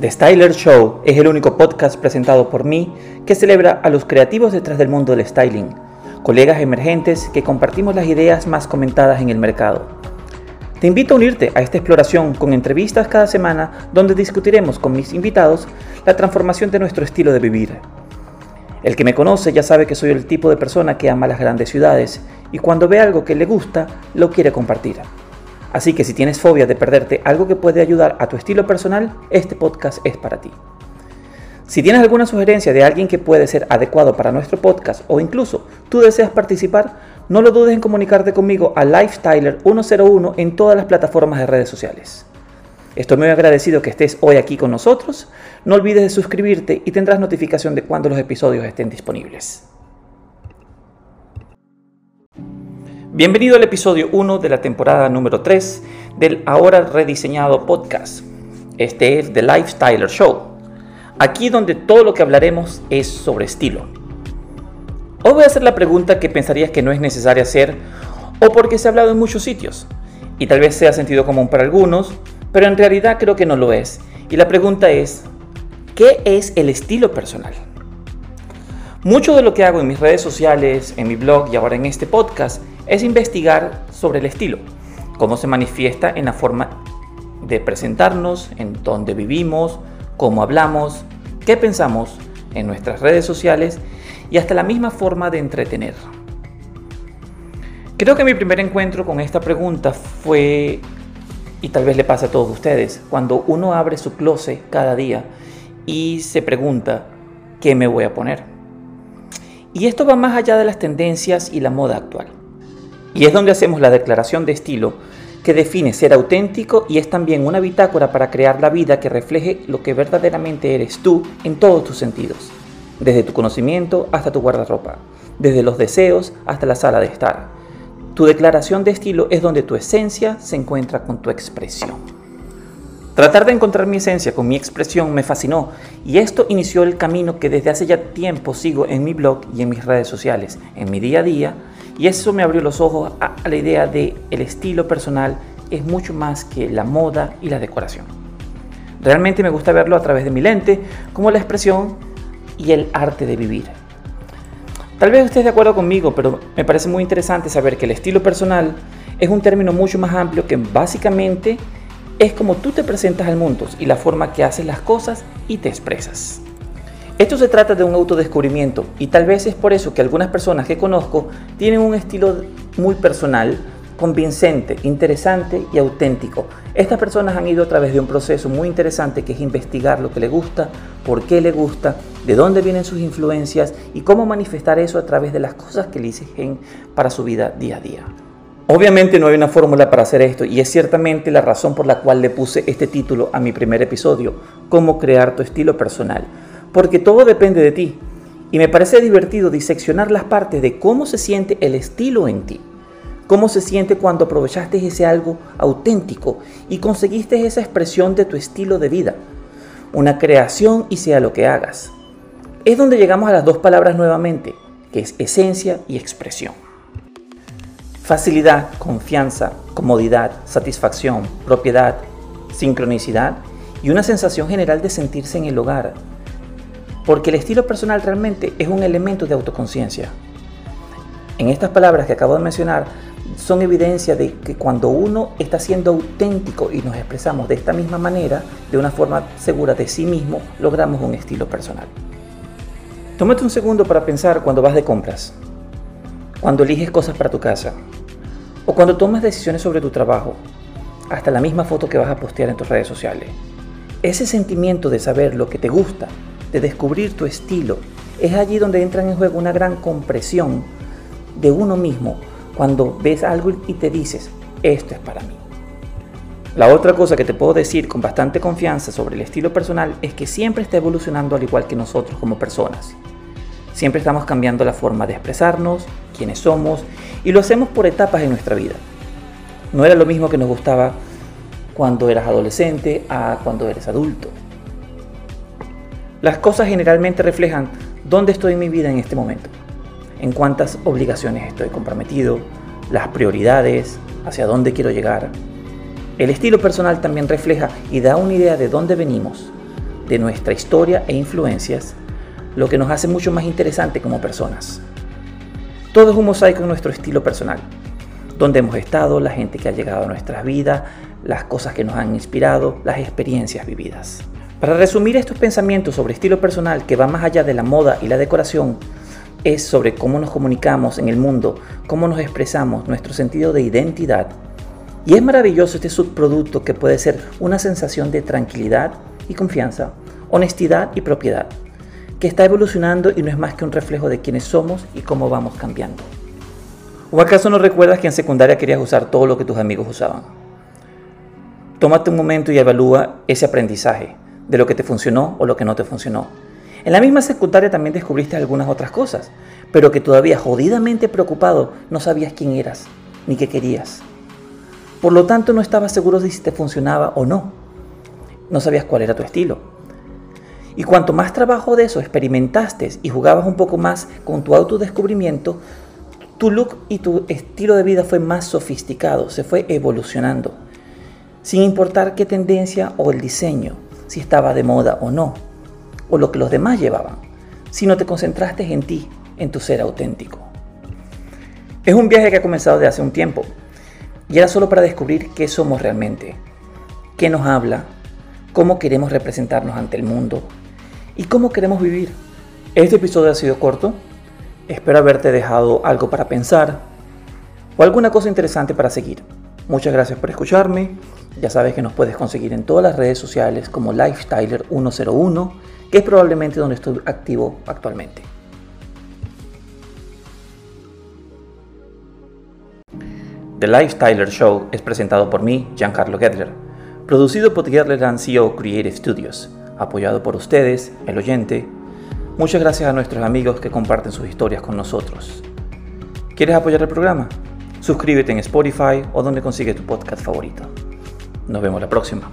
The Styler Show es el único podcast presentado por mí que celebra a los creativos detrás del mundo del styling, colegas emergentes que compartimos las ideas más comentadas en el mercado. Te invito a unirte a esta exploración con entrevistas cada semana donde discutiremos con mis invitados la transformación de nuestro estilo de vivir. El que me conoce ya sabe que soy el tipo de persona que ama las grandes ciudades y cuando ve algo que le gusta, lo quiere compartir. Así que si tienes fobia de perderte algo que puede ayudar a tu estilo personal, este podcast es para ti. Si tienes alguna sugerencia de alguien que puede ser adecuado para nuestro podcast o incluso tú deseas participar, no lo dudes en comunicarte conmigo a Lifestyler101 en todas las plataformas de redes sociales. Estoy muy agradecido que estés hoy aquí con nosotros. No olvides de suscribirte y tendrás notificación de cuando los episodios estén disponibles. Bienvenido al episodio 1 de la temporada número 3 del ahora rediseñado podcast. Este es The Lifestyler Show. Aquí donde todo lo que hablaremos es sobre estilo. Hoy voy a hacer la pregunta que pensarías que no es necesaria hacer o porque se ha hablado en muchos sitios y tal vez sea sentido común para algunos, pero en realidad creo que no lo es. Y la pregunta es, ¿qué es el estilo personal? Mucho de lo que hago en mis redes sociales, en mi blog y ahora en este podcast es investigar sobre el estilo, cómo se manifiesta en la forma de presentarnos, en dónde vivimos, cómo hablamos, qué pensamos en nuestras redes sociales y hasta la misma forma de entretener. Creo que mi primer encuentro con esta pregunta fue, y tal vez le pase a todos ustedes, cuando uno abre su closet cada día y se pregunta, ¿qué me voy a poner? Y esto va más allá de las tendencias y la moda actual. Y es donde hacemos la declaración de estilo que define ser auténtico y es también una bitácora para crear la vida que refleje lo que verdaderamente eres tú en todos tus sentidos, desde tu conocimiento hasta tu guardarropa, desde los deseos hasta la sala de estar. Tu declaración de estilo es donde tu esencia se encuentra con tu expresión. Tratar de encontrar mi esencia con mi expresión me fascinó y esto inició el camino que desde hace ya tiempo sigo en mi blog y en mis redes sociales, en mi día a día y eso me abrió los ojos a, la idea de el estilo personal es mucho más que la moda y la decoración. Realmente me gusta verlo a través de mi lente como la expresión y el arte de vivir. Tal vez estés de acuerdo conmigo, pero me parece muy interesante saber que el estilo personal es un término mucho más amplio que básicamente es como tú te presentas al mundo y la forma que haces las cosas y te expresas. Esto se trata de un autodescubrimiento y tal vez es por eso que algunas personas que conozco tienen un estilo muy personal, convincente, interesante y auténtico. Estas personas han ido a través de un proceso muy interesante que es investigar lo que le gusta, por qué le gusta, de dónde vienen sus influencias y cómo manifestar eso a través de las cosas que le exigen para su vida día a día. Obviamente no hay una fórmula para hacer esto y es ciertamente la razón por la cual le puse este título a mi primer episodio, cómo crear tu estilo personal porque todo depende de ti. Y me parece divertido diseccionar las partes de cómo se siente el estilo en ti. Cómo se siente cuando aprovechaste ese algo auténtico y conseguiste esa expresión de tu estilo de vida. Una creación y sea lo que hagas. Es donde llegamos a las dos palabras nuevamente, que es esencia y expresión. Facilidad, confianza, comodidad, satisfacción, propiedad, sincronicidad y una sensación general de sentirse en el hogar, porque el estilo personal realmente es un elemento de autoconciencia. En estas palabras que acabo de mencionar son evidencia de que cuando uno está siendo auténtico y nos expresamos de esta misma manera, de una forma segura de sí mismo, logramos un estilo personal. Tómate un segundo para pensar cuando vas de compras, cuando eliges cosas para tu casa, o cuando tomas decisiones sobre tu trabajo, hasta la misma foto que vas a postear en tus redes sociales. Ese sentimiento de saber lo que te gusta de descubrir tu estilo. Es allí donde entra en juego una gran compresión de uno mismo cuando ves algo y te dices, esto es para mí. La otra cosa que te puedo decir con bastante confianza sobre el estilo personal es que siempre está evolucionando al igual que nosotros como personas. Siempre estamos cambiando la forma de expresarnos, quiénes somos, y lo hacemos por etapas en nuestra vida. No era lo mismo que nos gustaba cuando eras adolescente a cuando eres adulto. Las cosas generalmente reflejan dónde estoy en mi vida en este momento, en cuántas obligaciones estoy comprometido, las prioridades, hacia dónde quiero llegar. El estilo personal también refleja y da una idea de dónde venimos, de nuestra historia e influencias, lo que nos hace mucho más interesante como personas. Todo es un mosaico en nuestro estilo personal, donde hemos estado, la gente que ha llegado a nuestras vidas, las cosas que nos han inspirado, las experiencias vividas. Para resumir estos pensamientos sobre estilo personal que va más allá de la moda y la decoración, es sobre cómo nos comunicamos en el mundo, cómo nos expresamos, nuestro sentido de identidad. Y es maravilloso este subproducto que puede ser una sensación de tranquilidad y confianza, honestidad y propiedad, que está evolucionando y no es más que un reflejo de quiénes somos y cómo vamos cambiando. ¿O acaso no recuerdas que en secundaria querías usar todo lo que tus amigos usaban? Tómate un momento y evalúa ese aprendizaje de lo que te funcionó o lo que no te funcionó. En la misma secundaria también descubriste algunas otras cosas, pero que todavía jodidamente preocupado no sabías quién eras ni qué querías. Por lo tanto no estabas seguro de si te funcionaba o no. No sabías cuál era tu estilo. Y cuanto más trabajo de eso experimentaste y jugabas un poco más con tu autodescubrimiento, tu look y tu estilo de vida fue más sofisticado, se fue evolucionando, sin importar qué tendencia o el diseño si estaba de moda o no, o lo que los demás llevaban, sino te concentraste en ti, en tu ser auténtico. Es un viaje que ha comenzado de hace un tiempo, y era solo para descubrir qué somos realmente, qué nos habla, cómo queremos representarnos ante el mundo y cómo queremos vivir. Este episodio ha sido corto, espero haberte dejado algo para pensar o alguna cosa interesante para seguir. Muchas gracias por escucharme ya sabes que nos puedes conseguir en todas las redes sociales como Lifestyler101, que es probablemente donde estoy activo actualmente. The Lifestyler Show es presentado por mí, Giancarlo Gedler, producido por Gedler CEO Creative Studios, apoyado por ustedes, el oyente. Muchas gracias a nuestros amigos que comparten sus historias con nosotros. ¿Quieres apoyar el programa? Suscríbete en Spotify o donde consigues tu podcast favorito. Nos vemos la próxima.